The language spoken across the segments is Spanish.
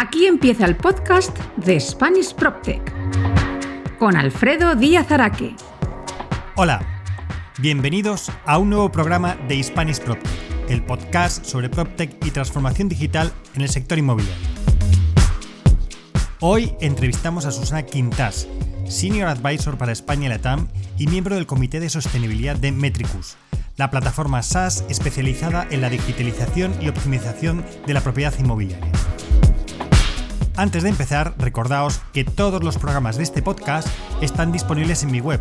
Aquí empieza el podcast de Spanish PropTech con Alfredo Díaz Araque. Hola, bienvenidos a un nuevo programa de Spanish PropTech, el podcast sobre PropTech y transformación digital en el sector inmobiliario. Hoy entrevistamos a Susana Quintas, Senior Advisor para España y Latam y miembro del Comité de Sostenibilidad de Metricus, la plataforma SaaS especializada en la digitalización y optimización de la propiedad inmobiliaria. Antes de empezar, recordaos que todos los programas de este podcast están disponibles en mi web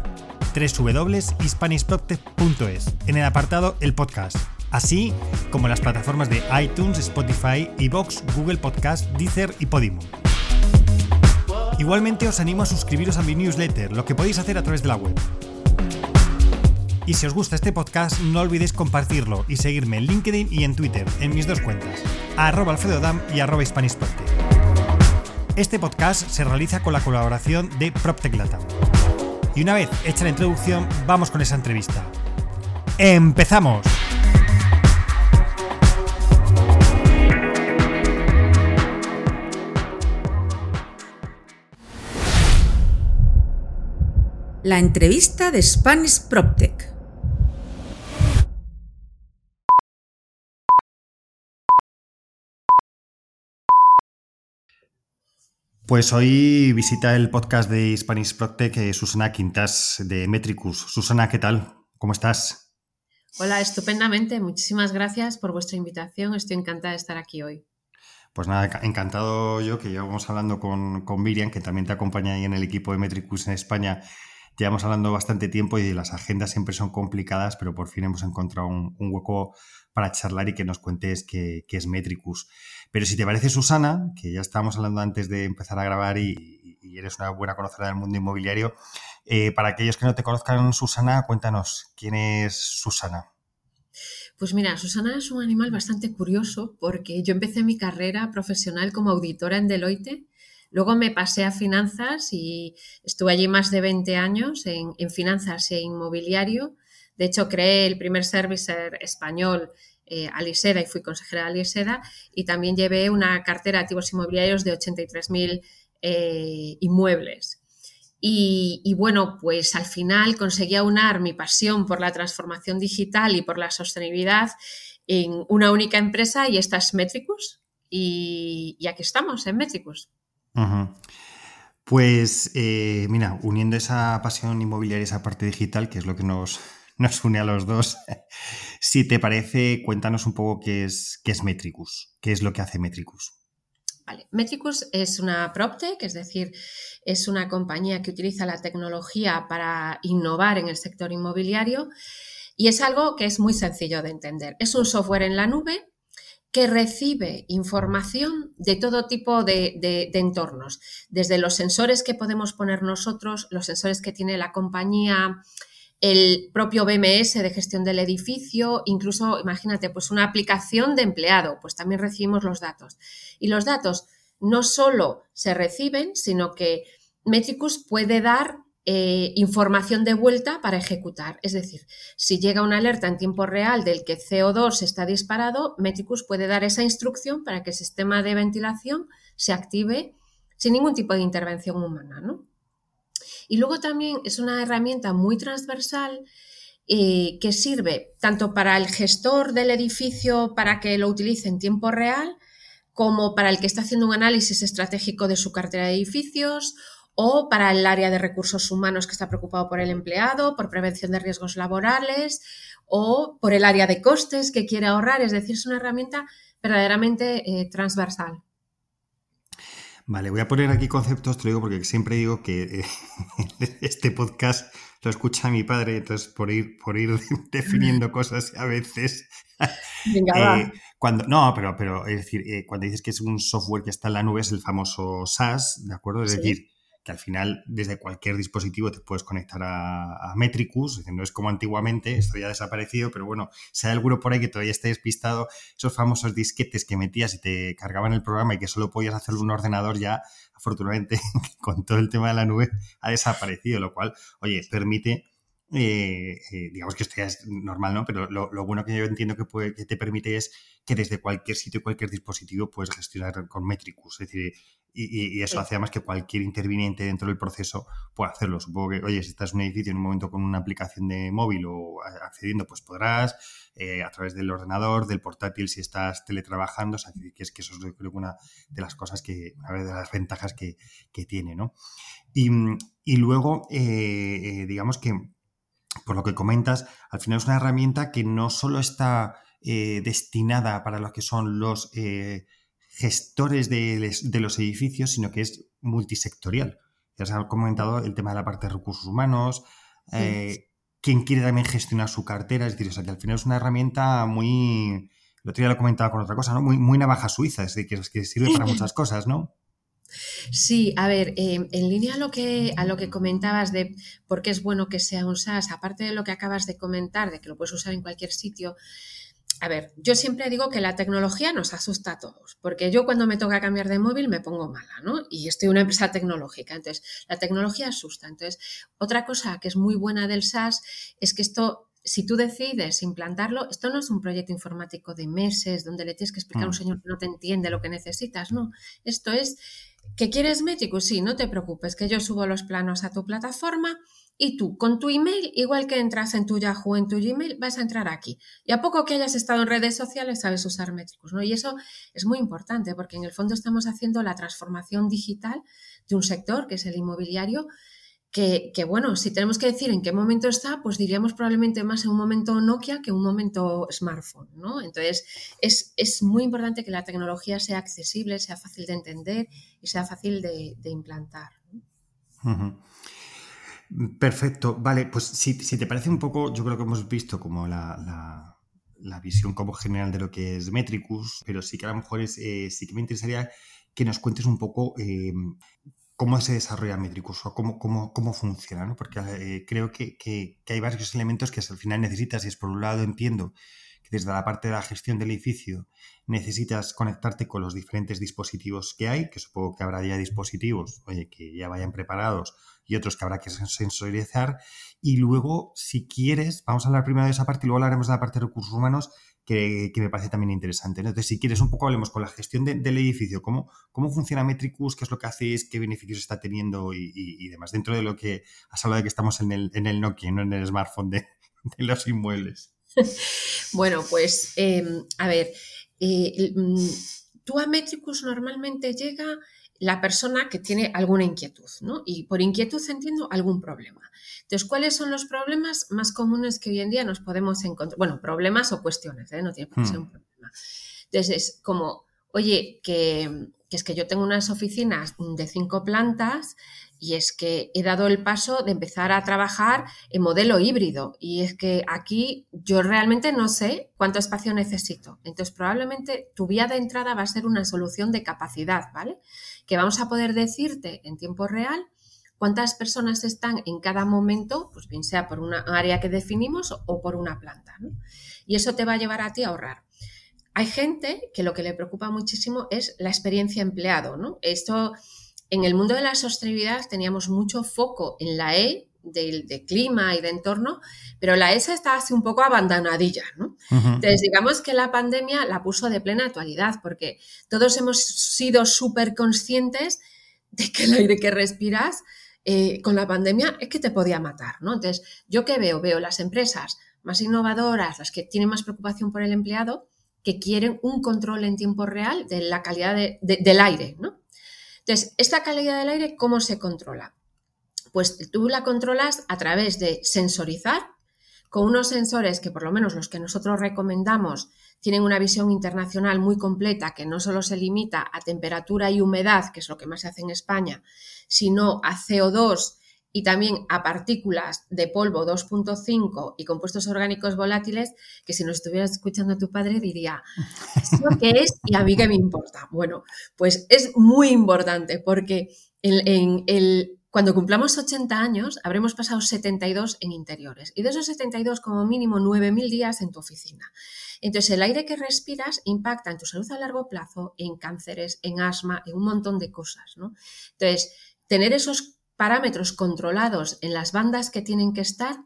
www.hispanishproctech.es en el apartado El Podcast, así como en las plataformas de iTunes, Spotify, Evox, Google Podcast, Deezer y Podimo. Igualmente os animo a suscribiros a mi newsletter, lo que podéis hacer a través de la web. Y si os gusta este podcast, no olvidéis compartirlo y seguirme en LinkedIn y en Twitter, en mis dos cuentas, arroba alfredodam y arroba este podcast se realiza con la colaboración de PropTech Latam. Y una vez hecha la introducción, vamos con esa entrevista. ¡Empezamos! La entrevista de Spanish PropTech. Pues hoy visita el podcast de Spanish Proctec eh, Susana Quintas de Metricus. Susana, ¿qué tal? ¿Cómo estás? Hola, estupendamente. Muchísimas gracias por vuestra invitación. Estoy encantada de estar aquí hoy. Pues nada, encantado yo que llevamos hablando con, con Miriam, que también te acompaña ahí en el equipo de Metricus en España. Llevamos hablando bastante tiempo y las agendas siempre son complicadas, pero por fin hemos encontrado un, hueco para charlar y que nos cuentes qué, es Metricus. Pero si te parece, Susana, que ya estábamos hablando antes de empezar a grabar y, eres una buena conocedora del mundo inmobiliario, eh, para aquellos que no te conozcan, Susana, cuéntanos, ¿quién es Susana? Pues mira, Susana es un animal bastante curioso porque yo empecé mi carrera profesional como auditora en Deloitte, luego me pasé a finanzas y estuve allí más de 20 años en, en finanzas e inmobiliario. De hecho, creé el primer servicer español eh, Aliseda y fui consejera de Aliseda y también llevé una cartera de activos inmobiliarios de 83.000 eh, inmuebles. Y, bueno, pues al final conseguí aunar mi pasión por la transformación digital y por la sostenibilidad en una única empresa y esta es Metricus. Y, aquí estamos, en Metricus. Pues eh, mira, uniendo esa pasión inmobiliaria esa parte digital, que es lo que nos, nos une a los dos. Si te parece, cuéntanos un poco qué es, qué es Metricus, qué es lo que hace Metricus. Vale. Metricus es una PropTech, es decir, es una compañía que utiliza la tecnología para innovar en el sector inmobiliario y es algo que es muy sencillo de entender. Es un software en la nube que recibe información de todo tipo de, de, entornos, desde los sensores que podemos poner nosotros, los sensores que tiene la compañía el propio BMS de gestión del edificio, incluso, imagínate, pues una aplicación de empleado, pues también recibimos los datos. Y los datos no solo se reciben, sino que Metricus puede dar eh, información de vuelta para ejecutar. Es decir, si llega una alerta en tiempo real del que CO2 está disparado, Metricus puede dar esa instrucción para que el sistema de ventilación se active sin ningún tipo de intervención humana, ¿no? Y luego también es una herramienta muy transversal eh, que sirve tanto para el gestor del edificio para que lo utilice en tiempo real, como para el que está haciendo un análisis estratégico de su cartera de edificios o para el área de recursos humanos que está preocupado por el empleado, por prevención de riesgos laborales o por el área de costes que quiere ahorrar. Es decir, es una herramienta verdaderamente eh, transversal. Vale, voy a poner aquí conceptos, te lo digo porque siempre digo que eh, este podcast lo escucha mi padre, entonces por ir, por ir definiendo cosas a veces. Venga, eh, cuando, no, pero, pero es decir, eh, cuando dices que es un software que está en la nube, es el famoso SaaS, ¿de acuerdo? Es decir, que al final desde cualquier dispositivo te puedes conectar a, Metricus, no es como antiguamente, esto ya ha desaparecido, pero bueno, si hay alguno por ahí que todavía esté despistado, esos famosos disquetes que metías y te cargaban el programa y que solo podías hacerlo en un ordenador ya, afortunadamente, con todo el tema de la nube ha desaparecido, lo cual, oye, permite eh, eh, digamos que esto ya es normal, ¿no? Pero lo, bueno que yo entiendo que, puede, que te permite es que desde cualquier sitio, cualquier dispositivo puedes gestionar con Metricus. Es decir, y, eso hace además que cualquier interviniente dentro del proceso pueda hacerlo. Supongo que, oye, si estás en un edificio en un momento con una aplicación de móvil o accediendo, pues podrás, eh, a través del ordenador, del portátil, si estás teletrabajando. O sea, que es que eso es creo que una de las cosas que, una de las ventajas que, tiene, ¿no? Y, luego, digamos que por lo que comentas, al final es una herramienta que no solo está eh, destinada para los que son los eh, gestores de, los edificios, sino que es multisectorial. Ya se ha comentado el tema de la parte de recursos humanos, eh, quien quiere también gestionar su cartera, es decir, o sea, que al final es una herramienta muy, el otro día lo comentaba con otra cosa, ¿no? Muy, muy navaja suiza, es decir, que, que sirve para muchas cosas, ¿no? Sí, a ver, em, en línea a lo, que, a lo que comentabas de por qué es bueno que sea un SaaS, aparte de lo que acabas de comentar, de que lo puedes usar en cualquier sitio, a ver, yo siempre digo que la tecnología nos asusta a todos, porque yo cuando me toca cambiar de móvil me pongo mala, ¿no? Y estoy en una empresa tecnológica, entonces la tecnología asusta. Entonces, otra cosa que es muy buena del SaaS es que esto si tú decides implantarlo, esto no es un proyecto informático de meses donde le tienes que explicar a un mm. señor que no te entiende lo que necesitas, no. Esto es ¿Que quieres Métrico? Sí, no te preocupes, que yo subo los planos a tu plataforma y tú con tu email, igual que entras en tu Yahoo, en tu Gmail, vas a entrar aquí. Y a poco que hayas estado en redes sociales, sabes usar Métricos, ¿no? Y eso es muy importante porque en el fondo estamos haciendo la transformación digital de un sector que es el inmobiliario que, bueno, si tenemos que decir en qué momento está, pues diríamos probablemente más en un momento Nokia que en un momento smartphone, ¿no? Entonces, es, muy importante que la tecnología sea accesible, sea fácil de entender y sea fácil de, implantar. Perfecto, vale, pues si, te parece un poco, yo creo que hemos visto como la, visión como general de lo que es Metricus, pero sí que a lo mejor es, eh, sí que me interesaría que nos cuentes un poco eh, cómo se desarrolla Metricus o cómo, cómo, cómo funciona, ¿no? Porque eh, creo que, que, hay varios elementos que al final necesitas y es por un lado entiendo que desde la parte de la gestión del edificio necesitas conectarte con los diferentes dispositivos que hay, que supongo que habrá ya dispositivos, oye, que ya vayan preparados y otros que habrá que sensorizar. Y luego, si quieres, vamos a hablar primero de esa parte y luego hablaremos de la parte de recursos humanos, que, me parece también interesante. Entonces, si quieres, un poco hablemos con la gestión del edificio, cómo, cómo funciona Metricus, qué es lo que hacéis, qué beneficios está teniendo y, demás, dentro de lo que has hablado de que estamos en el, en el Nokia, no en el smartphone de, los inmuebles. bueno, pues, em, a ver, eh, mm, tú a Metricus normalmente llega la persona que tiene alguna inquietud, ¿no? Y por inquietud entiendo algún problema. Entonces, ¿cuáles son los problemas más comunes que hoy en día nos podemos encontrar? Bueno, problemas o cuestiones, ¿eh? No tiene por qué ser un hmm. problema. Entonces, es como, oye, que, es que yo tengo unas oficinas de cinco plantas y es que he dado el paso de empezar a trabajar en modelo híbrido y es que aquí yo realmente no sé cuánto espacio necesito. Entonces, probablemente tu vía de entrada va a ser una solución de capacidad, ¿vale? Que vamos a poder decirte en tiempo real cuántas personas están en cada momento, pues bien sea por una área que definimos o por una planta. Y eso te va a llevar a ti a ahorrar. Hay gente que lo que le preocupa muchísimo es la experiencia empleado. ¿no? Esto, en el mundo de la sostenibilidad teníamos mucho foco en la E de, clima y de entorno, pero la ESA está así un poco abandonadilla, ¿no? Entonces, digamos que la pandemia la puso de plena actualidad, porque todos hemos sido súper conscientes de que el aire que respiras eh, con la pandemia es que te podía matar, ¿no? Entonces, ¿yo qué veo? Veo las empresas más innovadoras, las que tienen más preocupación por el empleado, que quieren un control en tiempo real de la calidad del aire, ¿no? Entonces, ¿esta calidad del aire cómo se controla? Pues tú la controlas a través de sensorizar, con unos sensores que por lo menos los que nosotros recomendamos tienen una visión internacional muy completa que no solo se limita a temperatura y humedad, que es lo que más se hace en España, sino a CO2 y también a partículas de polvo 2.5 y compuestos orgánicos volátiles, que si nos estuvieras escuchando tu padre diría, ¿esto qué es? Y a mí qué me importa. Bueno, pues es muy importante porque en, el, cuando cumplamos 80 años habremos pasado 72 en interiores y de esos 72 como mínimo 9.000 días en tu oficina. Entonces, el aire que respiras impacta en tu salud a largo plazo, en cánceres, en asma, en un montón de cosas, ¿no? Entonces, tener esos parámetros controlados en las bandas que tienen que estar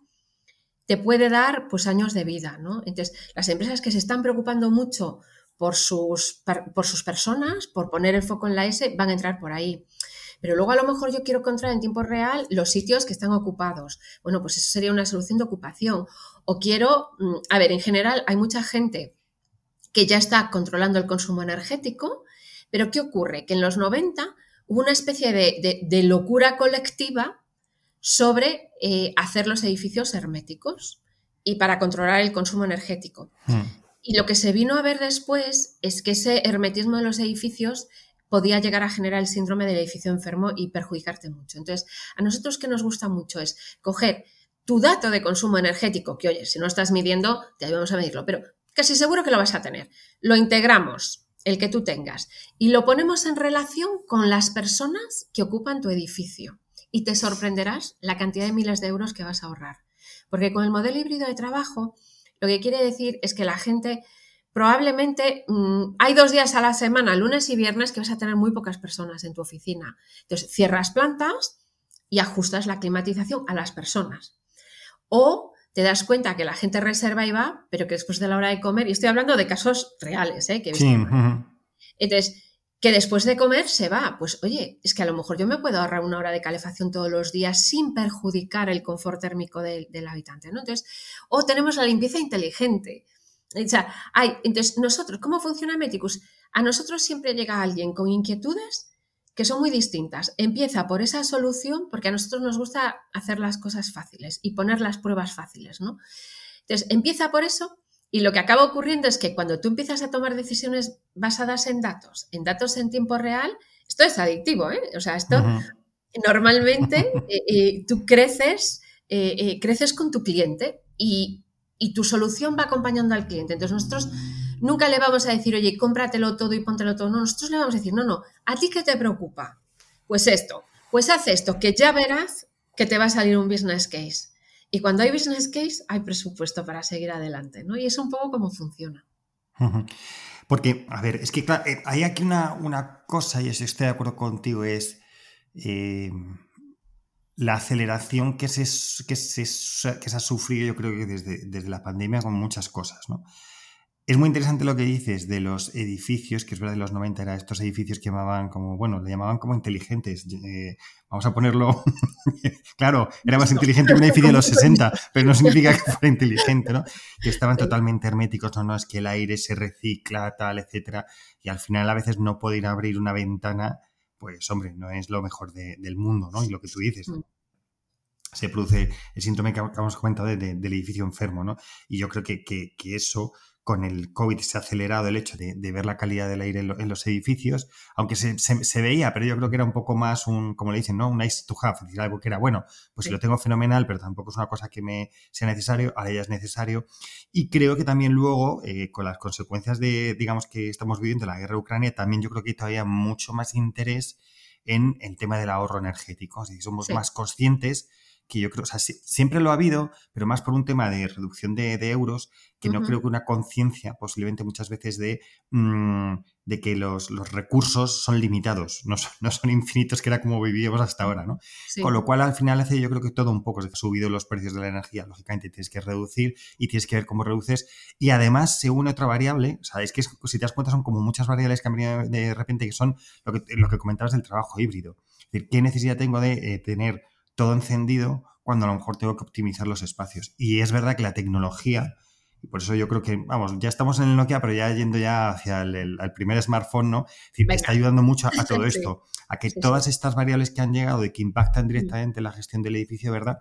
te puede dar pues años de vida, ¿no? Entonces, las empresas que se están preocupando mucho por sus, por sus personas, por poner el foco en la S, van a entrar por ahí. Pero luego a lo mejor yo quiero encontrar en tiempo real los sitios que están ocupados. Bueno, pues eso sería una solución de ocupación. O quiero, mm, a ver, en general hay mucha gente que ya está controlando el consumo energético, pero ¿qué ocurre? Que en los 90 hubo una especie de, locura colectiva sobre eh, hacer los edificios herméticos y para controlar el consumo energético. Hmm. Y lo que se vino a ver después es que ese hermetismo de los edificios podía llegar a generar el síndrome del edificio enfermo y perjudicarte mucho. Entonces, a nosotros que nos gusta mucho es coger tu dato de consumo energético, que oye, si no estás midiendo, te ayudamos a medirlo, pero casi seguro que lo vas a tener. Lo integramos, el que tú tengas, y lo ponemos en relación con las personas que ocupan tu edificio. Y te sorprenderás la cantidad de miles de euros que vas a ahorrar. Porque con el modelo híbrido de trabajo, lo que quiere decir es que la gente probablemente mm, hay dos días a la semana, lunes y viernes, que vas a tener muy pocas personas en tu oficina. Entonces, cierras plantas y ajustas la climatización a las personas. O te das cuenta que la gente reserva y va, pero que después de la hora de comer, y estoy hablando de casos reales, ¿eh? Que sí. Entonces, que después de comer se va. Pues oye, es que a lo mejor yo me puedo ahorrar una hora de calefacción todos los días sin perjudicar el confort térmico del, del habitante, ¿no? Entonces, o tenemos la limpieza inteligente. O sea, hay, entonces, nosotros, ¿cómo funciona Meticus? A nosotros siempre llega alguien con inquietudes que son muy distintas. Empieza por esa solución, porque a nosotros nos gusta hacer las cosas fáciles y poner las pruebas fáciles, ¿no? Entonces, empieza por eso y lo que acaba ocurriendo es que cuando tú empiezas a tomar decisiones basadas en datos, en datos en tiempo real, esto es adictivo, ¿eh? O sea, esto normalmente eh, eh, tú creces, eh, creces con tu cliente y y tu solución va acompañando al cliente. Entonces nosotros nunca le vamos a decir, oye, cómpratelo todo y póntelo todo. No, nosotros le vamos a decir, no, no, ¿a ti qué te preocupa? Pues esto, pues haz esto, que ya verás que te va a salir un business case. Y cuando hay business case, hay presupuesto para seguir adelante, ¿no? Y es un poco cómo funciona. Porque, a ver, es que eh, hay aquí una, una cosa, y estoy de acuerdo contigo, es... Eh, la aceleración que se, que, se, que se ha sufrido, yo creo que desde, desde, la pandemia, con muchas cosas, ¿no? Es muy interesante lo que dices de los edificios, que es verdad, de los 90 eran estos edificios que llamaban como, bueno, le llamaban como inteligentes. Eh, vamos a ponerlo, claro, era más inteligente que un edificio de los 60, pero no significa que fuera inteligente, ¿no? Que estaban totalmente herméticos, no, no, es que el aire se recicla, tal, etcétera, y al final a veces no poder abrir una ventana pues hombre, no es lo mejor del mundo, ¿no? Y lo que tú dices. Mm. Se produce el síntoma que acabamos comentado de, del edificio enfermo, ¿no? Y yo creo que, que, que eso con el COVID se ha acelerado el hecho de, ver la calidad del aire en, los edificios, aunque se, veía, pero yo creo que era un poco más un, como le dicen, ¿no? Un nice to have, es decir, algo que era bueno, pues si lo tengo fenomenal, pero tampoco es una cosa que me sea necesario, ahora ya es necesario. Y creo que también luego, eh, con las consecuencias de, digamos, que estamos viviendo la guerra de Ucrania, también yo creo que hay todavía mucho más interés en el tema del ahorro energético. Es somos más conscientes que yo creo, o sea, siempre lo ha habido, pero más por un tema de reducción de, euros, que no creo que una conciencia, posiblemente muchas veces, de, mm, de que los, recursos son limitados, no son, no son, infinitos, que era como vivíamos hasta ahora, ¿no? Con lo cual, al final, hace yo creo que todo un poco, se ha subido los precios de la energía, lógicamente tienes que reducir y tienes que ver cómo reduces, y además se une otra variable, o sea, es que si te das cuenta son como muchas variables que han venido de repente, que son lo que, lo que comentabas del trabajo híbrido. Es decir, ¿qué necesidad tengo de eh, tener todo encendido cuando a lo mejor tengo que optimizar los espacios. Y es verdad que la tecnología, y por eso yo creo que, vamos, ya estamos en el Nokia, pero ya yendo ya hacia el, primer smartphone, ¿no? Es está ayudando mucho a, todo esto, a que todas estas variables que han llegado y que impactan mm. directamente la gestión del edificio, ¿verdad?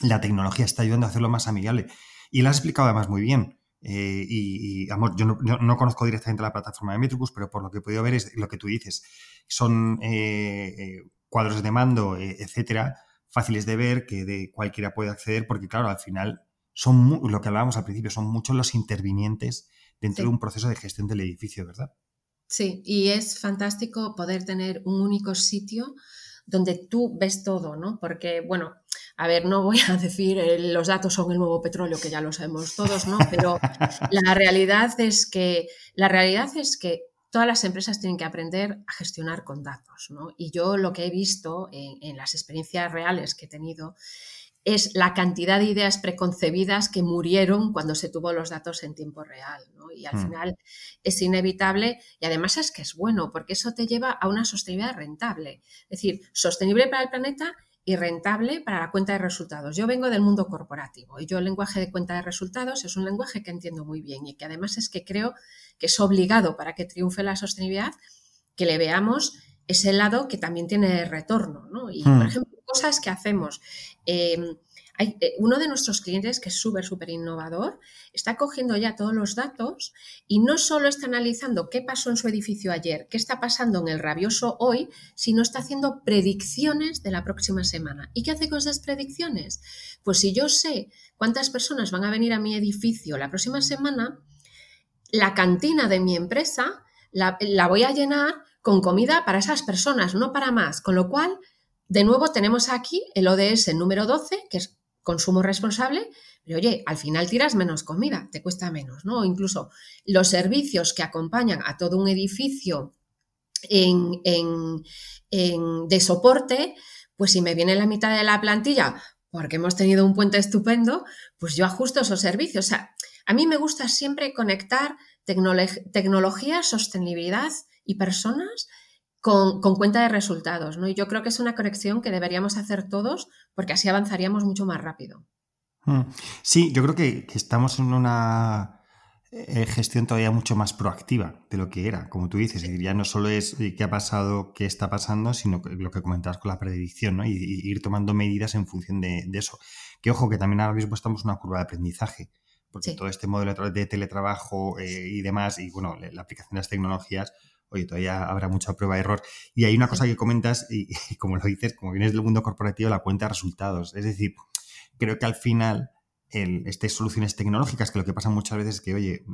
La tecnología está ayudando a hacerlo más amigable. Y lo has explicado además muy bien. Eh, y, amor, yo no, conozco directamente la plataforma de Metricus, pero por lo que he podido ver es lo que tú dices. Son eh, eh, cuadros de mando, etcétera, fáciles de ver, que de cualquiera puede acceder, porque claro, al final son lo que hablábamos al principio, son muchos los intervinientes dentro de un proceso de gestión del edificio, ¿verdad? Sí, y es fantástico poder tener un único sitio donde tú ves todo, ¿no? Porque, bueno, a ver, no voy a decir eh, los datos son el nuevo petróleo, que ya lo sabemos todos, ¿no? Pero la realidad es que, la realidad es que todas las empresas tienen que aprender a gestionar con datos. ¿no? Y yo lo que he visto en, las experiencias reales que he tenido, es la cantidad de ideas preconcebidas que murieron cuando se tuvo los datos en tiempo real. Y al hmm. final es inevitable y además es que es bueno porque eso te lleva a una sostenibilidad rentable. Es decir, sostenible para el planeta y rentable para la cuenta de resultados. Yo vengo del mundo corporativo y yo el lenguaje de cuenta de resultados es un lenguaje que entiendo muy bien y que además es que creo que es obligado para que triunfe la sostenibilidad que le veamos ese lado que también tiene retorno. ¿no? Y, por hmm. ejemplo, cosas que hacemos. Eh, hay, eh, uno de nuestros clientes, que es súper, súper innovador, está cogiendo ya todos los datos y no solo está analizando qué pasó en su edificio ayer, qué está pasando en el rabioso hoy, sino está haciendo predicciones de la próxima semana. ¿Y qué hace con esas predicciones? Pues si yo sé cuántas personas van a venir a mi edificio la próxima semana, la cantina de mi empresa la, la voy a llenar con comida para esas personas, no para más. Con lo cual, de nuevo tenemos aquí el ODS número 12, que es consumo responsable, pero oye, al final tiras menos comida, te cuesta menos, ¿no? O incluso los servicios que acompañan a todo un edificio en, de soporte, pues si me viene la mitad de la plantilla porque hemos tenido un puente estupendo, pues yo ajusto esos servicios. O sea, a mí me gusta siempre conectar tecnología, sostenibilidad y personas con, cuenta de resultados, ¿no? Y yo creo que es una conexión que deberíamos hacer todos porque así avanzaríamos mucho más rápido. Hmm. Sí, yo creo que, estamos en una eh, gestión todavía mucho más proactiva de lo que era, como tú dices. Ya no solo es eh, qué ha pasado, qué está pasando, sino lo que comentabas con la predicción, ¿no? Y, ir tomando medidas en función de, eso. Que ojo, que también ahora mismo estamos en una curva de aprendizaje, porque todo este modelo de teletrabajo eh, y demás, y bueno, la aplicación de las tecnologías, oye, todavía habrá mucha prueba de error. Y hay una cosa que comentas, y, como lo dices, como vienes del mundo corporativo, la cuenta de resultados. Es decir, creo que al final, el, estas soluciones tecnológicas, que lo que pasa muchas veces es que, oye,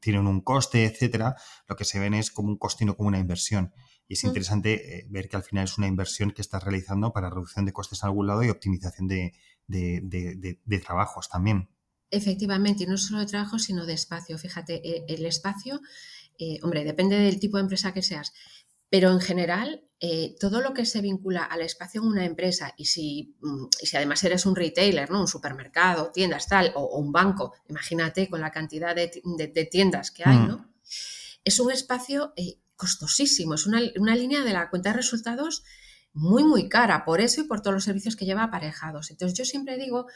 tienen un coste, etcétera, lo que se ven es como un coste y no como una inversión. Y es interesante eh, ver que al final es una inversión que estás realizando para reducción de costes a algún lado y optimización de, de trabajos también. Efectivamente, y no solo de trabajo, sino de espacio. Fíjate, e, el espacio eh, hombre, depende del tipo de empresa que seas, pero en general, eh, todo lo que se vincula al espacio en una empresa y si, mm, si, además eres un retailer, ¿no? un supermercado, tiendas, tal, o, un banco, imagínate con la cantidad de, tiendas que hay, mm. ¿no? Es un espacio eh, costosísimo, es una, una, línea de la cuenta de resultados muy, muy cara, por eso y por todos los servicios que lleva aparejados. Entonces yo siempre digo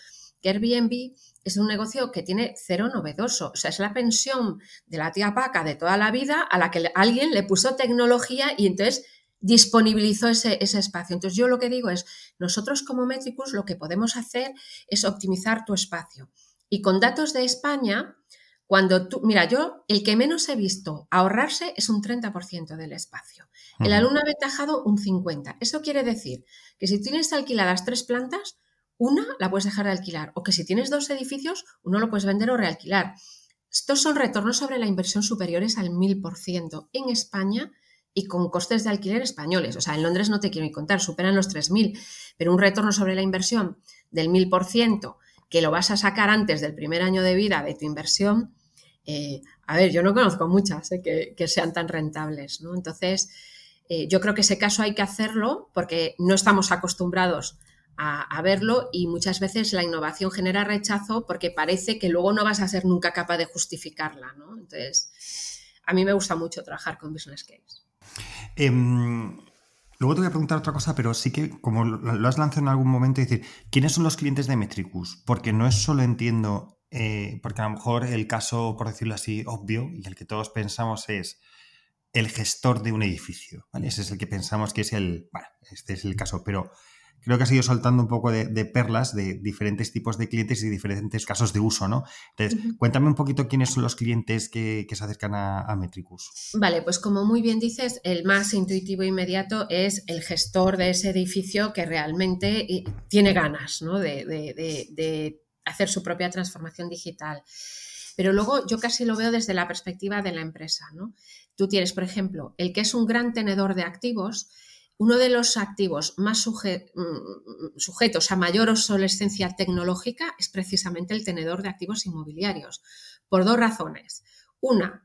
que Airbnb es un negocio que tiene cero novedoso. O sea, es la pensión de la tía Paca de toda la vida a la que alguien le puso tecnología y entonces disponibilizó ese, espacio. Entonces yo lo que digo es, nosotros como Metricus lo que podemos hacer es optimizar tu espacio. Y con datos de España, cuando tú, mira, yo el que menos he visto ahorrarse es un 30% del espacio. El alumno ha aventajado un 50%. Eso quiere decir que si tienes alquiladas tres plantas, una la puedes dejar de alquilar o que si tienes dos edificios, uno lo puedes vender o realquilar. Estos son retornos sobre la inversión superiores al 1000% en España y con costes de alquiler españoles. O sea, en Londres no te quiero ni contar, superan los 3.000, pero un retorno sobre la inversión del 1000% que lo vas a sacar antes del primer año de vida de tu inversión, eh, a ver, yo no conozco muchas eh, que, sean tan rentables, ¿no? Entonces, eh, yo creo que ese caso hay que hacerlo porque no estamos acostumbrados a, verlo y muchas veces la innovación genera rechazo porque parece que luego no vas a ser nunca capaz de justificarla, ¿no? Entonces, a mí me gusta mucho trabajar con business case. Em, luego te voy a preguntar otra cosa, pero sí que, como lo has lanzado en algún momento, decir, ¿quiénes son los clientes de Metricus? Porque no es solo entiendo, eh, porque a lo mejor el caso, por decirlo así, obvio, y el que todos pensamos es el gestor de un edificio, ¿vale? Ese es el que pensamos que es el, bueno, este es el caso, pero creo que has ido soltando un poco de, perlas de diferentes tipos de clientes y diferentes casos de uso, ¿no? Entonces, cuéntame un poquito quiénes son los clientes que, se acercan a, Metricus. Vale, pues como muy bien dices, el más intuitivo e inmediato es el gestor de ese edificio que realmente eh, tiene ganas ¿no? de, de hacer su propia transformación digital. Pero luego yo casi lo veo desde la perspectiva de la empresa, ¿no? Tú tienes, por ejemplo, el que es un gran tenedor de activos, uno de los activos más mm, sujetos a mayor obsolescencia tecnológica es precisamente el tenedor de activos inmobiliarios, por dos razones. Una,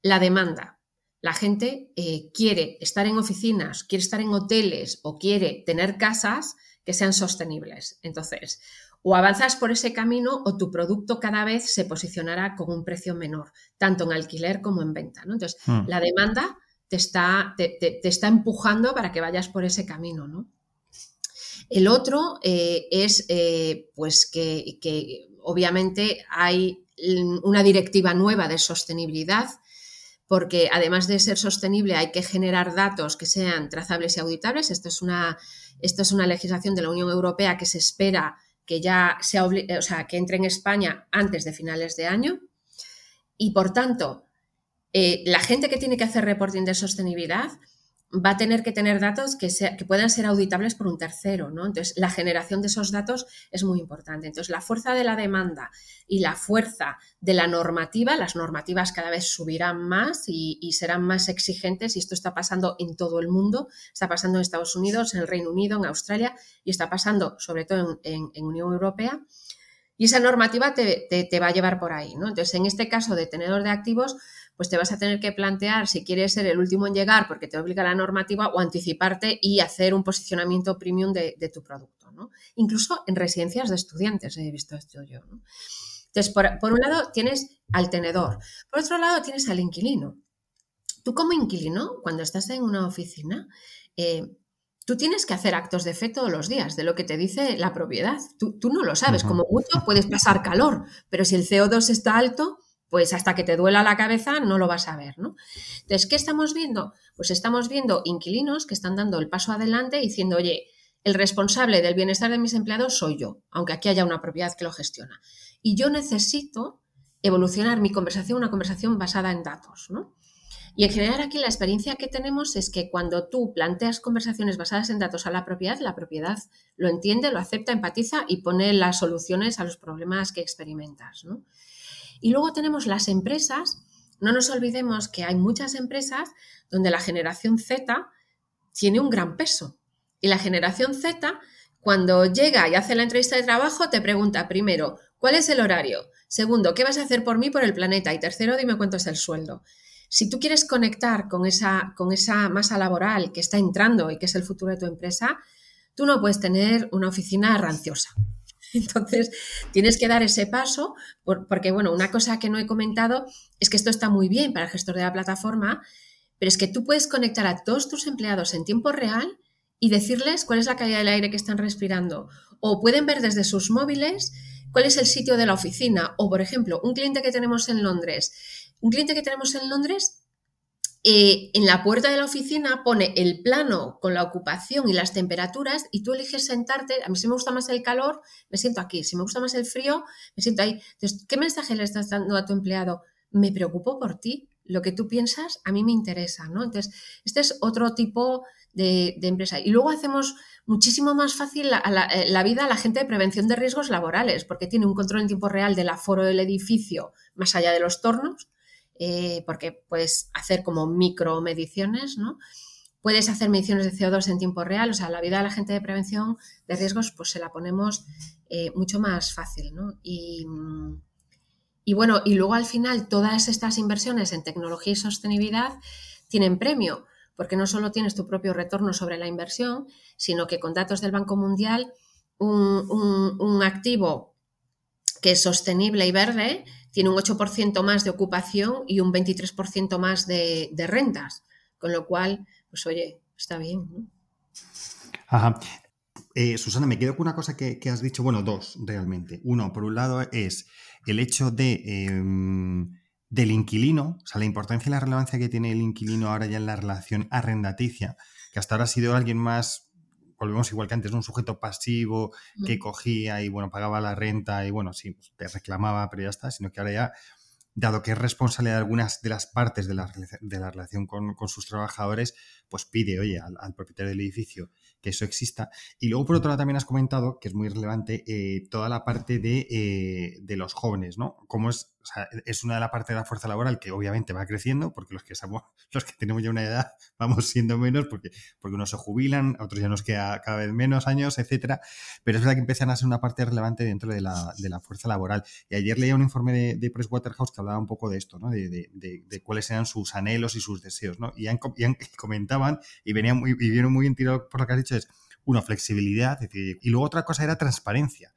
la demanda. La gente eh, quiere estar en oficinas, quiere estar en hoteles o quiere tener casas que sean sostenibles. Entonces, o avanzas por ese camino o tu producto cada vez se posicionará con un precio menor, tanto en alquiler como en venta. ¿no? Entonces, hmm. la demanda te está, te, está, empujando para que vayas por ese camino. ¿no? El otro eh, es eh, pues que, que obviamente hay una directiva nueva de sostenibilidad porque además de ser sostenible hay que generar datos que sean trazables y auditables. Esto es una, esto es una legislación de la Unión Europea que se espera que ya o sea, que entre en España antes de finales de año. Y por tanto, eh, la gente que tiene que hacer reporting de sostenibilidad va a tener que tener datos que, que, puedan ser auditables por un tercero, ¿no? Entonces, la generación de esos datos es muy importante. Entonces, la fuerza de la demanda y la fuerza de la normativa, las normativas cada vez subirán más y, serán más exigentes y esto está pasando en todo el mundo, está pasando en Estados Unidos, en el Reino Unido, en Australia y está pasando sobre todo en, Unión Europea. Y esa normativa te, te, va a llevar por ahí, ¿no? Entonces, en este caso de tenedor de activos, pues te vas a tener que plantear si quieres ser el último en llegar porque te obliga la normativa o anticiparte y hacer un posicionamiento premium de, tu producto. ¿no? Incluso en residencias de estudiantes he visto esto yo. Entonces, por, un lado tienes al tenedor, por otro lado tienes al inquilino. Tú como inquilino, cuando estás en una oficina, eh, tú tienes que hacer actos de fe todos los días de lo que te dice la propiedad. Tú, no lo sabes, como mucho puedes pasar calor, pero si el CO2 está alto, pues hasta que te duela la cabeza no lo vas a ver, ¿no? Entonces, ¿qué estamos viendo? Pues estamos viendo inquilinos que están dando el paso adelante diciendo, oye, el responsable del bienestar de mis empleados soy yo, aunque aquí haya una propiedad que lo gestiona. Y yo necesito evolucionar mi conversación, una conversación basada en datos, ¿no? Y en general aquí la experiencia que tenemos es que cuando tú planteas conversaciones basadas en datos a la propiedad, la propiedad lo entiende, lo acepta, empatiza y pone las soluciones a los problemas que experimentas. Y luego tenemos las empresas. No nos olvidemos que hay muchas empresas donde la generación Z tiene un gran peso. Y la generación Z, cuando llega y hace la entrevista de trabajo, te pregunta primero, ¿cuál es el horario? Segundo, ¿qué vas a hacer por mí, por el planeta? Y tercero, dime cuánto es el sueldo. Si tú quieres conectar con esa, con esa masa laboral que está entrando y que es el futuro de tu empresa, tú no puedes tener una oficina ranciosa. Entonces, tienes que dar ese paso, porque, bueno, una cosa que no he comentado es que esto está muy bien para el gestor de la plataforma, pero es que tú puedes conectar a todos tus empleados en tiempo real y decirles cuál es la calidad del aire que están respirando. O pueden ver desde sus móviles cuál es el sitio de la oficina. O, por ejemplo, un cliente que tenemos en Londres. Un cliente que tenemos en Londres eh, en la puerta de la oficina pone el plano con la ocupación y las temperaturas y tú eliges sentarte. A mí si me gusta más el calor, me siento aquí. Si me gusta más el frío, me siento ahí. Entonces, ¿qué mensaje le estás dando a tu empleado? Me preocupo por ti. Lo que tú piensas a mí me interesa, ¿no? Entonces, este es otro tipo de, empresa. Y luego hacemos muchísimo más fácil eh, la, vida a la gente de prevención de riesgos laborales, porque tiene un control en tiempo real del aforo del edificio más allá de los tornos eh, porque puedes hacer como micromediciones, ¿no? Puedes hacer mediciones de CO2 en tiempo real, o sea, la vida de la gente de prevención de riesgos, pues se la ponemos eh, mucho más fácil, ¿no? Y, y bueno, y luego al final todas estas inversiones en tecnología y sostenibilidad tienen premio, porque no solo tienes tu propio retorno sobre la inversión, sino que con datos del Banco Mundial, un, un activo que es sostenible y verde tiene un 8% más de ocupación y un 23% más de, rentas. Con lo cual, pues oye, está bien. Ajá. Eh, Susana, me quedo con una cosa que, has dicho, bueno, dos realmente. Uno, por un lado, es el hecho de, em, del inquilino, o sea, la importancia y la relevancia que tiene el inquilino ahora ya en la relación arrendaticia, que hasta ahora ha sido alguien más volvemos igual que antes, un sujeto pasivo que cogía y bueno, pagaba la renta y bueno, sí, pues, te reclamaba, pero ya está, sino que ahora ya, dado que es responsabilidad de algunas de las partes de la, de la relación con, sus trabajadores, pues pide, oye, al, propietario del edificio que eso exista. Y luego, por otro lado, también has comentado, que es muy relevante, eh, toda la parte de, eh, de, los jóvenes, ¿no? Como es, sea, es una de las partes de la fuerza laboral que obviamente va creciendo, porque los que, somos, los que tenemos ya una edad vamos siendo menos, porque, porque unos se jubilan, otros ya nos queda cada vez menos años, etcétera. Pero es verdad que empiezan a ser una parte relevante dentro de la, de la fuerza laboral. Y ayer leía un informe de, de que hablaba un poco de esto, ¿no? De, de, cuáles eran sus anhelos y sus deseos, ¿no? Y, han, y, comentaban y venían muy, y vieron muy bien tirado por lo que has dicho, es una flexibilidad, y luego otra cosa era transparencia.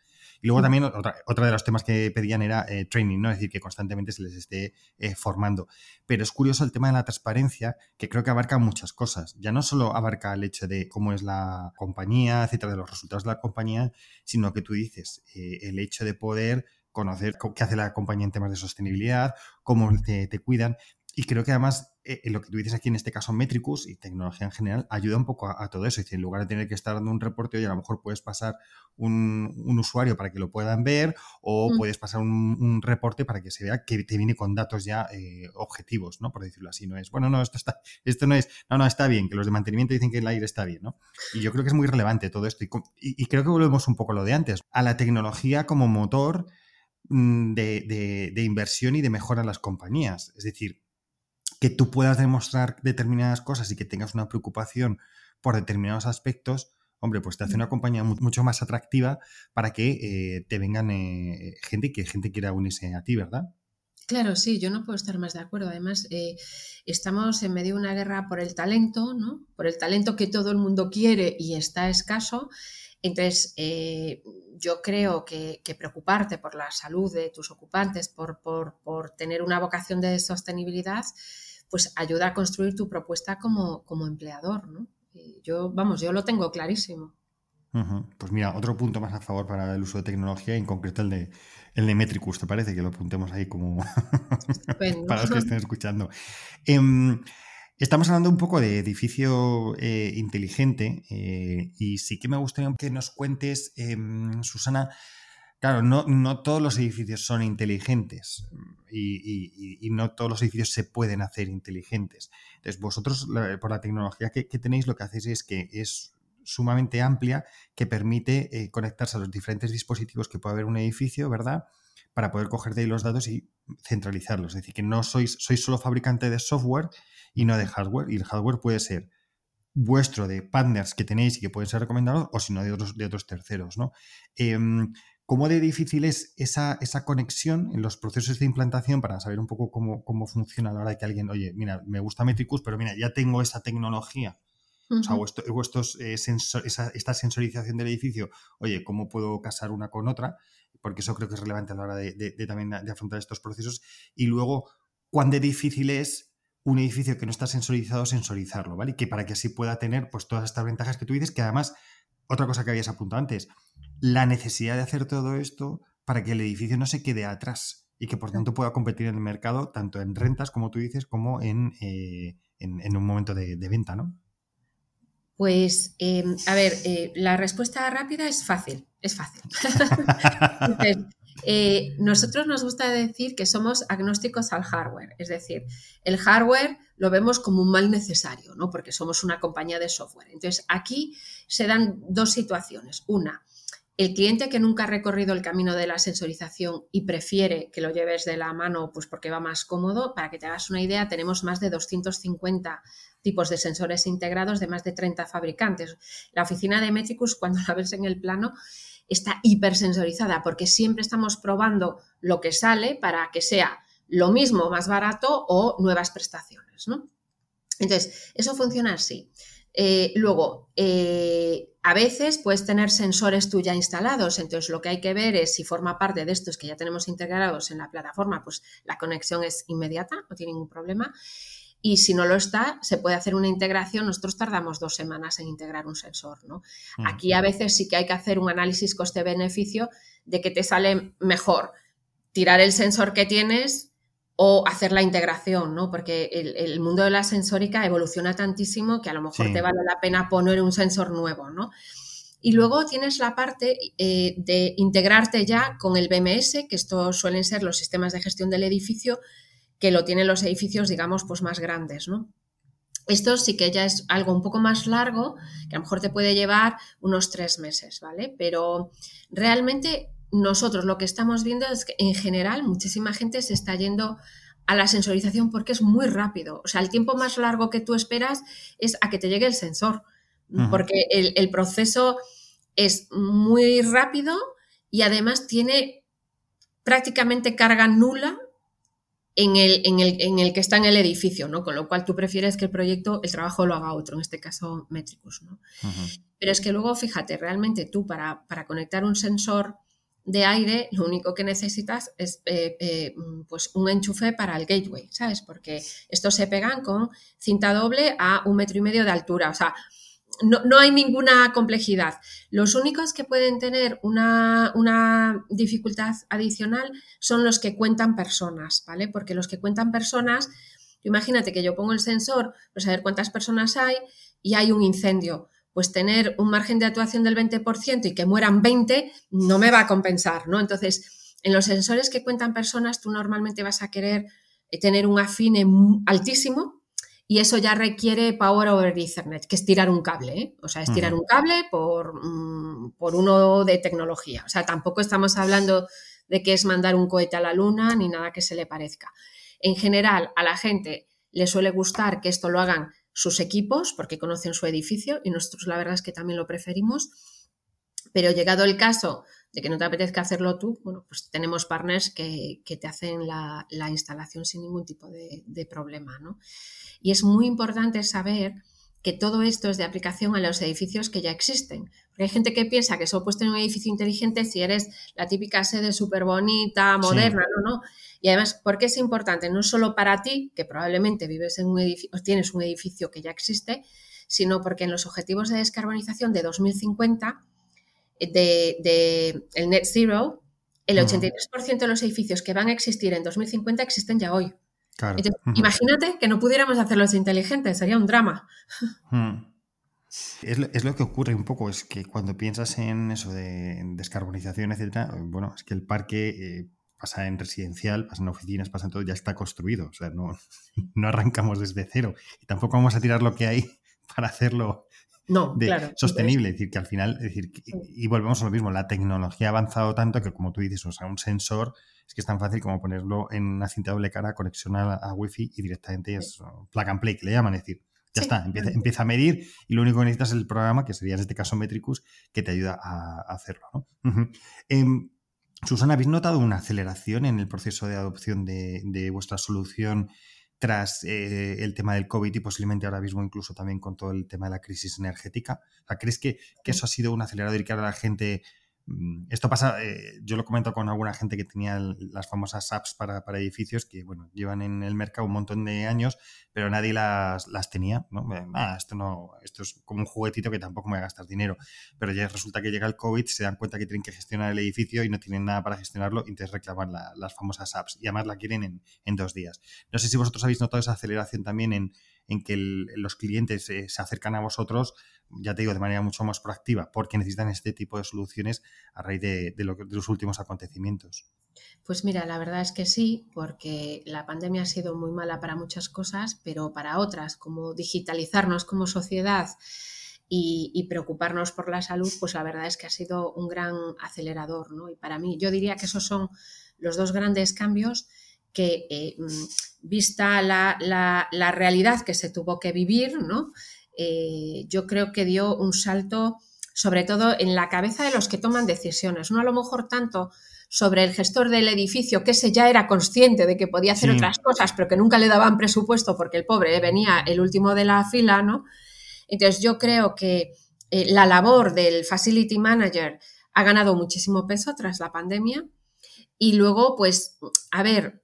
Y luego también otra, otra de los temas que pedían era eh, training, ¿no? Es decir, que constantemente se les esté eh, formando. Pero es curioso el tema de la transparencia, que creo que abarca muchas cosas. Ya no solo abarca el hecho de cómo es la compañía, etcétera, de los resultados de la compañía, sino que tú dices, eh, el hecho de poder conocer qué hace la compañía en temas de sostenibilidad, cómo te, te cuidan. Y creo que además eh, lo que tú dices aquí en este caso Metricus y tecnología en general ayuda un poco a, todo eso. Es decir, en lugar de tener que estar dando un reporte, oye, a lo mejor puedes pasar un, usuario para que lo puedan ver o mm. puedes pasar un, reporte para que se vea que te viene con datos ya eh, objetivos, ¿no? Por decirlo así. No es, bueno, no, esto está, esto no es, no, no, está bien, que los de mantenimiento dicen que el aire está bien, ¿no? Y yo creo que es muy relevante todo esto. Y, creo que volvemos un poco a lo de antes, a la tecnología como motor mm, de, de inversión y de mejora en las compañías. Es decir, que tú puedas demostrar determinadas cosas y que tengas una preocupación por determinados aspectos, hombre, pues te hace una compañía mucho más atractiva para que eh, te vengan eh, gente y que gente quiera unirse a ti, ¿verdad? Claro, sí, yo no puedo estar más de acuerdo. Además, eh, estamos en medio de una guerra por el talento, ¿no? Por el talento que todo el mundo quiere y está escaso. Entonces, yo creo que, preocuparte por la salud de tus ocupantes, por, por tener una vocación de sostenibilidad, pues ayuda a construir tu propuesta como, como empleador, ¿no? yo, vamos, yo lo tengo clarísimo. Pues mira, otro punto más a favor para el uso de tecnología, en concreto el de, el de Metricus, ¿te parece? Que lo apuntemos ahí como para los que estén escuchando. Em, estamos hablando un poco de edificio eh, inteligente eh, y sí que me gustaría que nos cuentes, em, Susana, Claro, no, todos los edificios son inteligentes y, no todos los edificios se pueden hacer inteligentes. Entonces, vosotros, por la tecnología que, tenéis, lo que hacéis es que es sumamente amplia, que permite eh, conectarse a los diferentes dispositivos que puede haber un edificio, ¿verdad? Para poder coger de ahí los datos y centralizarlos. Es decir, que no sois, sois solo fabricante de software y no de hardware. Y el hardware puede ser vuestro de partners que tenéis y que pueden ser recomendados, o si no de otros, de otros terceros, ¿no? Em, ¿Cómo de difícil es esa, esa, conexión en los procesos de implantación para saber un poco cómo, funciona a la hora de que alguien, oye, mira, me gusta Metricus, pero mira, ya tengo esa tecnología? O sea, o, eh, esta sensorización del edificio, oye, ¿cómo puedo casar una con otra? Porque eso creo que es relevante a la hora de, también de afrontar estos procesos. Y luego, ¿cuán de difícil es un edificio que no está sensorizado sensorizarlo, ¿vale? Y que para que así pueda tener pues todas estas ventajas que tú dices, que además, otra cosa que habías apuntado antes, la necesidad de hacer todo esto para que el edificio no se quede atrás y que por tanto pueda competir en el mercado tanto en rentas, como tú dices, como en, eh, en, un momento de, venta, ¿no? Pues, em, a ver, eh, la respuesta rápida es fácil, es fácil. Eh, nosotros nos gusta decir que somos agnósticos al hardware, es decir, el hardware lo vemos como un mal necesario, ¿no? Porque somos una compañía de software. Entonces, aquí se dan dos situaciones. Una, el cliente que nunca ha recorrido el camino de la sensorización y prefiere que lo lleves de la mano pues porque va más cómodo, para que te hagas una idea, tenemos más de 250 tipos de sensores integrados de más de 30 fabricantes. La oficina de Metricus, cuando la ves en el plano, está hipersensorizada porque siempre estamos probando lo que sale para que sea lo mismo, más barato o nuevas prestaciones. ¿no? Entonces, eso funciona así. Eh, luego, eh, a veces puedes tener sensores tú ya instalados, entonces lo que hay que ver es si forma parte de estos que ya tenemos integrados en la plataforma, pues la conexión es inmediata, no tiene ningún problema. Y si no lo está, se puede hacer una integración. Nosotros tardamos dos semanas en integrar un sensor. ¿no? Mm. Aquí a veces sí que hay que hacer un análisis coste-beneficio de que te sale mejor tirar el sensor que tienes o hacer la integración, ¿no? Porque el, mundo de la sensórica evoluciona tantísimo que a lo mejor te vale la pena poner un sensor nuevo, ¿no? Y luego tienes la parte eh, de integrarte ya con el BMS, que estos suelen ser los sistemas de gestión del edificio, que lo tienen los edificios, digamos, pues más grandes, ¿no? Esto sí que ya es algo un poco más largo, que a lo mejor te puede llevar unos tres meses, ¿vale? Pero realmente nosotros lo que estamos viendo es que en general muchísima gente se está yendo a la sensorización porque es muy rápido. O sea, el tiempo más largo que tú esperas es a que te llegue el sensor, porque el, proceso es muy rápido y además tiene prácticamente carga nula en el, en, el, en el, que está en el edificio, ¿no? Con lo cual tú prefieres que el proyecto, el trabajo lo haga otro, en este caso Metricus, ¿no? Pero es que luego, fíjate, realmente tú para, para, conectar un sensor de aire, lo único que necesitas es eh, eh, pues un enchufe para el gateway, ¿sabes? Porque estos se pegan con cinta doble a un metro y medio de altura, o sea, no, hay ninguna complejidad. Los únicos que pueden tener una, dificultad adicional son los que cuentan personas, ¿vale? Porque los que cuentan personas, imagínate que yo pongo el sensor para saber cuántas personas hay y hay un incendio. Pues tener un margen de actuación del 20% y que mueran 20 no me va a compensar, ¿no? Entonces, en los sensores que cuentan personas, tú normalmente vas a querer tener un afine altísimo, y eso ya requiere Power over Ethernet, que es tirar un cable, ¿eh? o sea, es tirar un cable por, mm, por uno de tecnología. O sea, tampoco estamos hablando de que es mandar un cohete a la luna ni nada que se le parezca. En general, a la gente le suele gustar que esto lo hagan sus equipos porque conocen su edificio y nosotros la verdad es que también lo preferimos. Pero llegado el caso de que no te apetezca hacerlo tú, bueno, pues tenemos partners que, te hacen la, instalación sin ningún tipo de, de problema, ¿no? Y es muy importante saber que todo esto es de aplicación a los edificios que ya existen. Porque hay gente que piensa que solo puedes tener un edificio inteligente si eres la típica sede súper bonita, moderna, no, no. Y además, ¿por qué es importante? No solo para ti, que probablemente vives en un edificio, tienes un edificio que ya existe, sino porque en los objetivos de descarbonización de 2050, de, de el net zero, el 83% de los edificios que van a existir en 2050 existen ya hoy. Imagínate que no pudiéramos hacerlos inteligentes, sería un drama. Hmm. Es lo, que ocurre un poco, es que cuando piensas en eso de descarbonización, etcétera, bueno, es que el parque eh, pasa en residencial, pasa en oficinas, pasa en todo, ya está construido. O sea, no, no arrancamos desde cero. Y tampoco vamos a tirar lo que hay para hacerlo no, sostenible. Es decir, que al final, decir, y volvemos a lo mismo, la tecnología ha avanzado tanto que, como tú dices, o sea, un sensor es que es tan fácil como ponerlo en una cinta doble cara, conexión a, Wi-Fi y directamente es plug and play, que le llaman, es decir, ya está, empieza, a medir y lo único que necesitas es el programa, que sería en este caso Metricus, que te ayuda a, hacerlo. Em, Susana, ¿habéis notado una aceleración en el proceso de adopción de, vuestra solución tras eh, el tema del COVID y posiblemente ahora mismo incluso también con todo el tema de la crisis energética? ¿Crees que, que, eso ha sido un acelerador y que ahora la gente esto pasa, eh, yo lo comento con alguna gente que tenía las famosas apps para, edificios que, bueno, llevan en el mercado un montón de años, pero nadie las, tenía, ¿no? Ah, esto no, esto es como un juguetito que tampoco me gastar dinero. Pero ya resulta que llega el COVID, se dan cuenta que tienen que gestionar el edificio y no tienen nada para gestionarlo, y entonces reclaman las famosas apps y además la quieren en, dos días. No sé si vosotros habéis notado esa aceleración también en, que los clientes eh, se acercan a vosotros ya te digo, de manera mucho más proactiva, porque necesitan este tipo de soluciones a raíz de, los últimos acontecimientos. Pues mira, la verdad es que sí, porque la pandemia ha sido muy mala para muchas cosas, pero para otras, como digitalizarnos como sociedad y, preocuparnos por la salud, pues la verdad es que ha sido un gran acelerador, ¿no? Y para mí, yo diría que esos son los dos grandes cambios que, eh, mm, vista la, la, realidad que se tuvo que vivir, ¿no? Eh, yo creo que dio un salto, sobre todo en la cabeza de los que toman decisiones, no a lo mejor tanto sobre el gestor del edificio, que ese ya era consciente de que podía hacer otras cosas, pero que nunca le daban presupuesto porque el pobre venía el último de la fila, ¿no? Entonces yo creo que eh, la labor del facility manager ha ganado muchísimo peso tras la pandemia. Y luego, pues, a ver,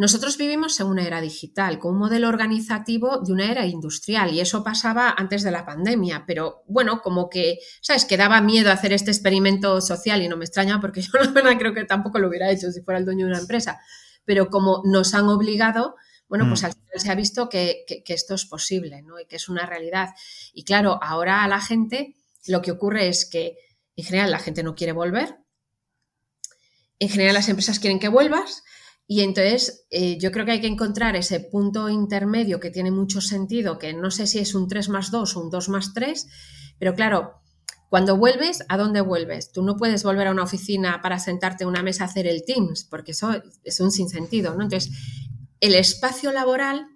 nosotros vivimos en una era digital, con un modelo organizativo de una era industrial, y eso pasaba antes de la pandemia, pero bueno, como que, ¿sabes? Que daba miedo hacer este experimento social y no me extraña porque yo la verdad creo que tampoco lo hubiera hecho si fuera el dueño de una empresa, pero como nos han obligado, bueno, pues mm. al final se ha visto que, que, esto es posible, ¿no? Y que es una realidad. Y claro, ahora a la gente lo que ocurre es que en general la gente no quiere volver, en general las empresas quieren que vuelvas, y entonces eh, yo creo que hay que encontrar ese punto intermedio que tiene mucho sentido, que no sé si es un 3 más 2 o un 2 más 3, pero claro, cuando vuelves, ¿a dónde vuelves? Tú no puedes volver a una oficina para sentarte en una mesa a hacer el Teams, porque eso es un sinsentido, ¿no? Entonces, el espacio laboral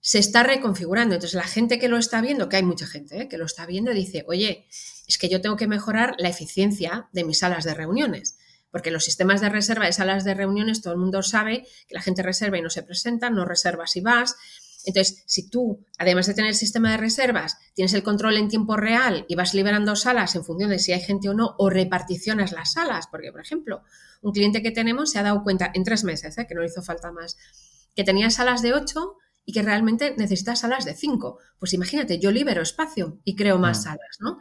se está reconfigurando. Entonces, la gente que lo está viendo, que hay mucha gente ¿eh? que lo está viendo, dice, oye, es que yo tengo que mejorar la eficiencia de mis salas de reuniones porque los sistemas de reserva de salas de reuniones, todo el mundo sabe que la gente reserva y no se presenta, no reservas y vas. Entonces, si tú, además de tener el sistema de reservas, tienes el control en tiempo real y vas liberando salas en función de si hay gente o no, o reparticionas las salas, porque, por ejemplo, un cliente que tenemos se ha dado cuenta en tres meses, ¿eh? que no le hizo falta más, que tenía salas de ocho y que realmente necesita salas de cinco. Pues imagínate, yo libero espacio y creo más mm. salas, ¿no?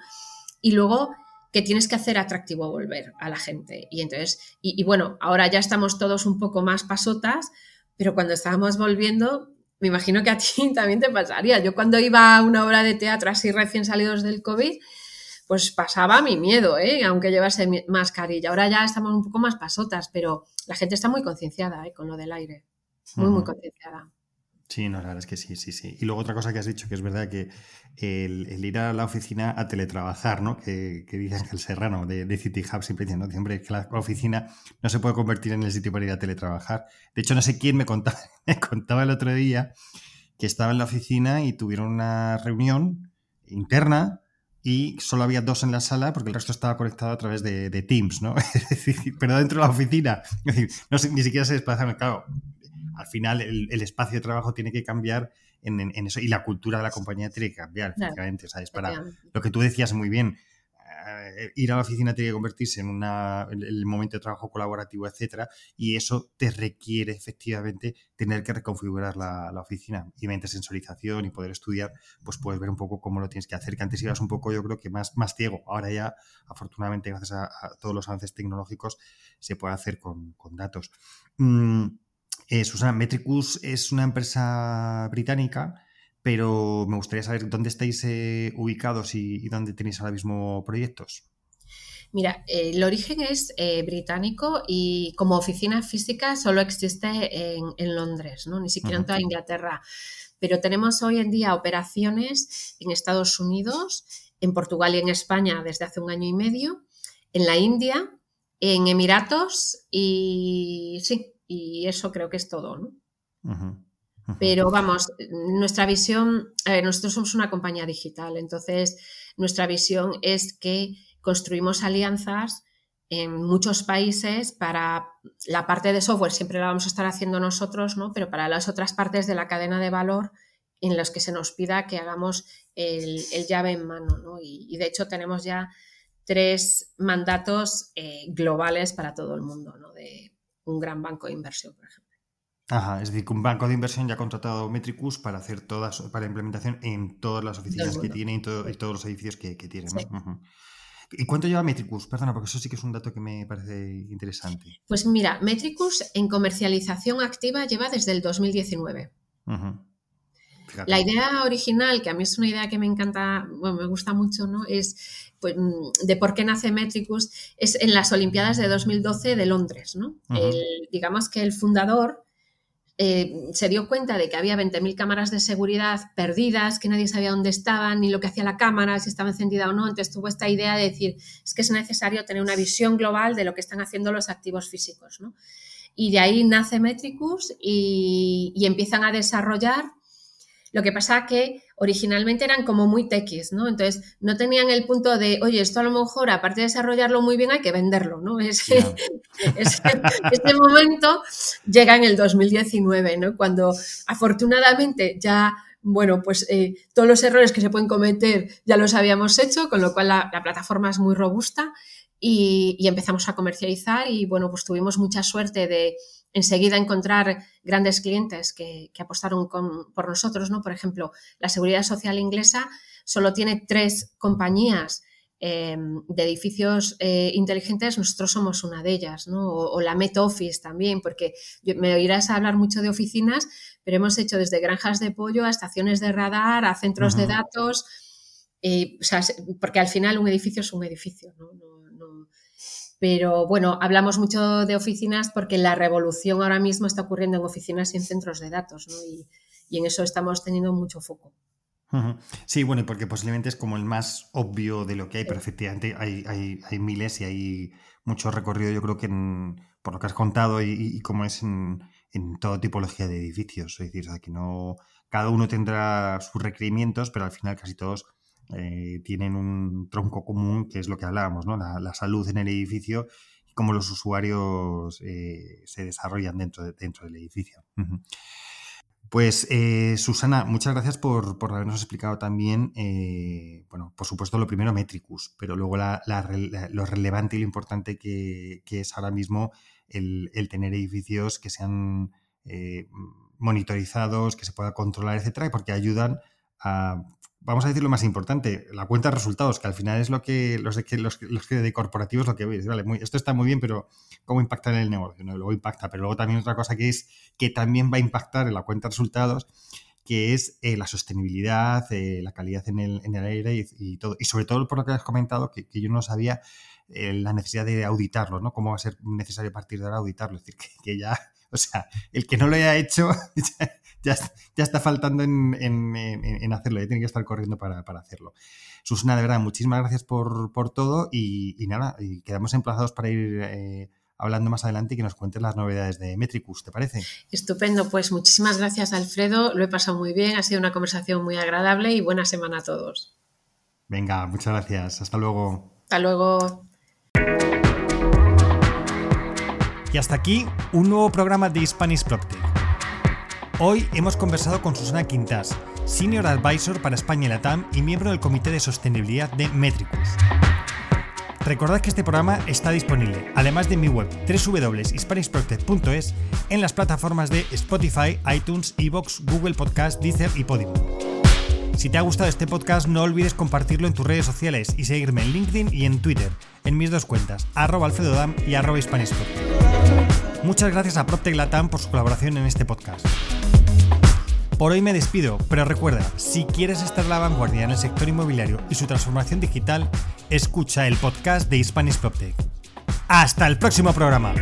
Y luego que tienes que hacer atractivo volver a la gente. Y entonces, y, bueno, ahora ya estamos todos un poco más pasotas, pero cuando estábamos volviendo, me imagino que a ti también te pasaría. Yo cuando iba a una obra de teatro así recién salidos del COVID, pues pasaba mi miedo, ¿eh? aunque llevase mascarilla. Ahora ya estamos un poco más pasotas, pero la gente está muy concienciada ¿eh? con lo del aire. Muy, muy concienciada. Sí, no, la verdad es que sí, sí, sí. Y luego otra cosa que has dicho, que es verdad que el, ir a la oficina a teletrabajar, ¿no? Que, que dice Ángel Serrano de, de, City Hub siempre dice, ¿no? Siempre que la oficina no se puede convertir en el sitio para ir a teletrabajar. De hecho, no sé quién me contaba, me contaba el otro día que estaba en la oficina y tuvieron una reunión interna y solo había dos en la sala porque el resto estaba conectado a través de, Teams, ¿no? Es decir, pero dentro de la oficina. No ni siquiera se desplazaron. Claro, al final el, espacio de trabajo tiene que cambiar en, eso y la cultura de la compañía tiene que cambiar, efectivamente, ¿sabes? Para lo que tú decías muy bien, eh, ir a la oficina tiene que convertirse en una, el momento de trabajo colaborativo, etcétera, y eso te requiere efectivamente tener que reconfigurar la, oficina y mediante sensorización y poder estudiar, pues puedes ver un poco cómo lo tienes que hacer, que antes ibas un poco, yo creo que más, más ciego, ahora ya, afortunadamente, gracias a, todos los avances tecnológicos, se puede hacer con, datos. Mm, eh, Susana, Metricus es una empresa británica, pero me gustaría saber dónde estáis eh, ubicados y, dónde tenéis ahora mismo proyectos. Mira, el origen es eh, británico y como oficina física solo existe en, Londres, ¿no? ni siquiera en toda Inglaterra. Pero tenemos hoy en día operaciones en Estados Unidos, en Portugal y en España desde hace un año y medio, en la India, en Emiratos y sí, y eso creo que es todo, ¿no? Pero vamos, nuestra visión, nosotros somos una compañía digital, entonces nuestra visión es que construimos alianzas en muchos países para la parte de software, siempre la vamos a estar haciendo nosotros, ¿no? Pero para las otras partes de la cadena de valor en las que se nos pida que hagamos el, llave en mano, ¿no? Y, de hecho tenemos ya tres mandatos eh, globales para todo el mundo, ¿no? De, un gran banco de inversión, por ejemplo. Ajá, es decir, que un banco de inversión ya ha contratado Metricus para hacer todas, para implementación en todas las oficinas que tiene y, todos los edificios que, que tiene. ¿Y cuánto lleva Metricus? Perdona, porque eso sí que es un dato que me parece interesante. Pues mira, Metricus en comercialización activa lleva desde el 2019. La idea original, que a mí es una idea que me encanta, bueno, me gusta mucho, ¿no? Es pues, mm, de por qué nace Metricus, es en las Olimpiadas de 2012 de Londres, ¿no? digamos que el fundador eh, se dio cuenta de que había 20.000 cámaras de seguridad perdidas, que nadie sabía dónde estaban, ni lo que hacía la cámara, si estaba encendida o no. Entonces tuvo esta idea de decir, es que es necesario tener una visión global de lo que están haciendo los activos físicos, ¿no? Y de ahí nace Metricus y, y empiezan a desarrollar lo que pasa que originalmente eran como muy techies, ¿no? Entonces no tenían el punto de, oye, esto a lo mejor, aparte de desarrollarlo muy bien, hay que venderlo, ¿no? Ese, este momento llega en el 2019, ¿no? Cuando afortunadamente ya bueno, pues eh, todos los errores que se pueden cometer ya los habíamos hecho, con lo cual la, plataforma es muy robusta y, y, empezamos a comercializar y bueno, pues tuvimos mucha suerte de, enseguida encontrar grandes clientes que, apostaron por nosotros, ¿no? Por ejemplo, la Seguridad Social inglesa solo tiene tres compañías em, de edificios eh, inteligentes, nosotros somos una de ellas, ¿no? O, la Met Office también, porque me oirás hablar mucho de oficinas, pero hemos hecho desde granjas de pollo a estaciones de radar, a centros de datos, eh, porque al final un edificio es un edificio, ¿no? Pero bueno, hablamos mucho de oficinas porque la revolución ahora mismo está ocurriendo en oficinas y en centros de datos, ¿no? Y, en eso estamos teniendo mucho foco. Sí, bueno, y porque posiblemente es como el más obvio de lo que hay, pero efectivamente hay, hay, miles y hay mucho recorrido, yo creo que por lo que has contado y, como es en, en, toda tipología de edificios. Es decir, que no, cada uno tendrá sus requerimientos, pero al final casi todos eh, tienen un tronco común que es lo que hablábamos, ¿no? La, salud en el edificio cómo los usuarios eh, se desarrollan dentro, de, dentro del edificio. Pues eh, Susana, muchas gracias por, habernos explicado también, bueno, por supuesto lo primero Metricus, pero luego lo relevante y lo importante que, es ahora mismo el, tener edificios que sean monitorizados, que se pueda controlar, etcétera, porque ayudan a vamos a decir lo más importante, la cuenta de resultados, que al final es lo que los de, los, los de corporativos lo que veis, vale, esto está muy bien, pero ¿cómo impacta en el negocio? Luego impacta, pero luego también otra cosa que es que también va a impactar en la cuenta de resultados, que es eh, la sostenibilidad, eh, la calidad en el, en el aire y, todo. Y sobre todo por lo que has comentado, que, yo no sabía eh, la necesidad de auditarlo, ¿no? Cómo va a ser necesario a partir de ahora auditarlo. Es decir, que ya, o sea, el que no lo haya hecho está faltando en, hacerlo, ya tiene que estar corriendo para, hacerlo. Susana, de verdad, muchísimas gracias por, todo y, nada, y quedamos emplazados para ir eh, hablando más adelante y que nos cuentes las novedades de Metricus, ¿te parece? Estupendo, pues muchísimas gracias Alfredo, lo he pasado muy bien, ha sido una conversación muy agradable y buena semana a todos. Venga, muchas gracias, hasta luego. Hasta luego. Y hasta aquí un nuevo programa de Spanish PropTech. Hoy hemos conversado con Susana Quintas, Senior Advisor para España y Latam y miembro del Comité de Sostenibilidad de Metricus. Recordad que este programa está disponible, además de mi web www.hispanishproject.es, en las plataformas de Spotify, iTunes, Evox, Google Podcast, Deezer y Podimo. Si te ha gustado este podcast, no olvides compartirlo en tus redes sociales y seguirme en LinkedIn y en Twitter, en mis dos cuentas, arroba alfredodam y arroba Muchas gracias a PropTech Latam por su colaboración en este podcast. Por hoy me despido, pero recuerda, si quieres estar a la vanguardia en el sector inmobiliario y su transformación digital, escucha el podcast de Spanish PropTech. ¡Hasta el próximo programa!